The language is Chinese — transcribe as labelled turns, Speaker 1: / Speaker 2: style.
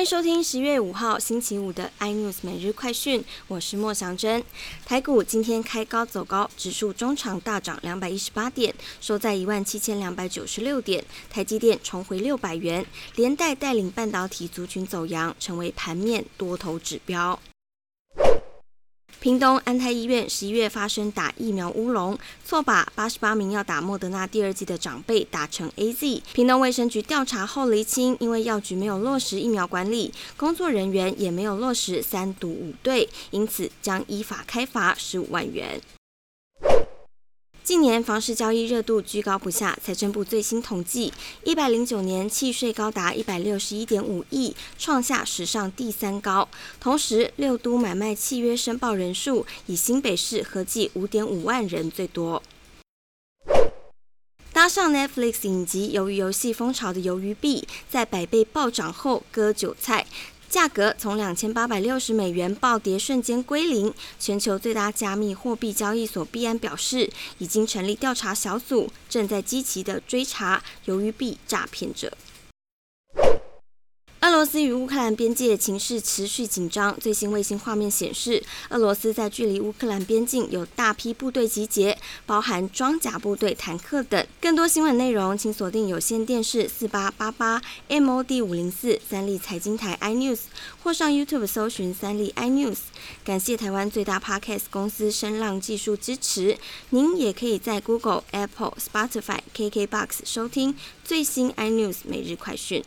Speaker 1: 欢迎收听十月五号星期五的 iNews 每日快讯，我是莫祥珍。台股今天开高走高，指数中场大涨两百一十八点，收在一万七千两百九十六点。台积电重回六百元，连带带领半导体族群走阳，成为盘面多头指标。屏东安泰医院十一月发生打疫苗乌龙，错把八十八名要打莫德纳第二季的长辈打成 A Z。屏东卫生局调查后厘清，因为药局没有落实疫苗管理，工作人员也没有落实三毒五对，因此将依法开罚十五万元。近年房市交易热度居高不下，财政部最新统计，一百零九年契税高达一百六十一点五亿，创下史上第三高。同时，六都买卖契约申报人数以新北市合计五点五万人最多。搭上 Netflix 影集《鱿鱼游戏》风潮的鱿鱼币，在百倍暴涨后割韭菜。价格从两千八百六十美元暴跌，瞬间归零。全球最大加密货币交易所币安表示，已经成立调查小组，正在积极的追查由于币诈骗者。俄罗斯与乌克兰边界情势持续紧张。最新卫星画面显示，俄罗斯在距离乌克兰边境有大批部队集结，包含装甲部队、坦克等。更多新闻内容，请锁定有线电视四八八八 MOD 五零四三立财经台 iNews，或上 YouTube 搜寻三立 iNews。感谢台湾最大 Podcast 公司声浪技术支持。您也可以在 Google、Apple、Spotify、KKBox 收听最新 iNews 每日快讯。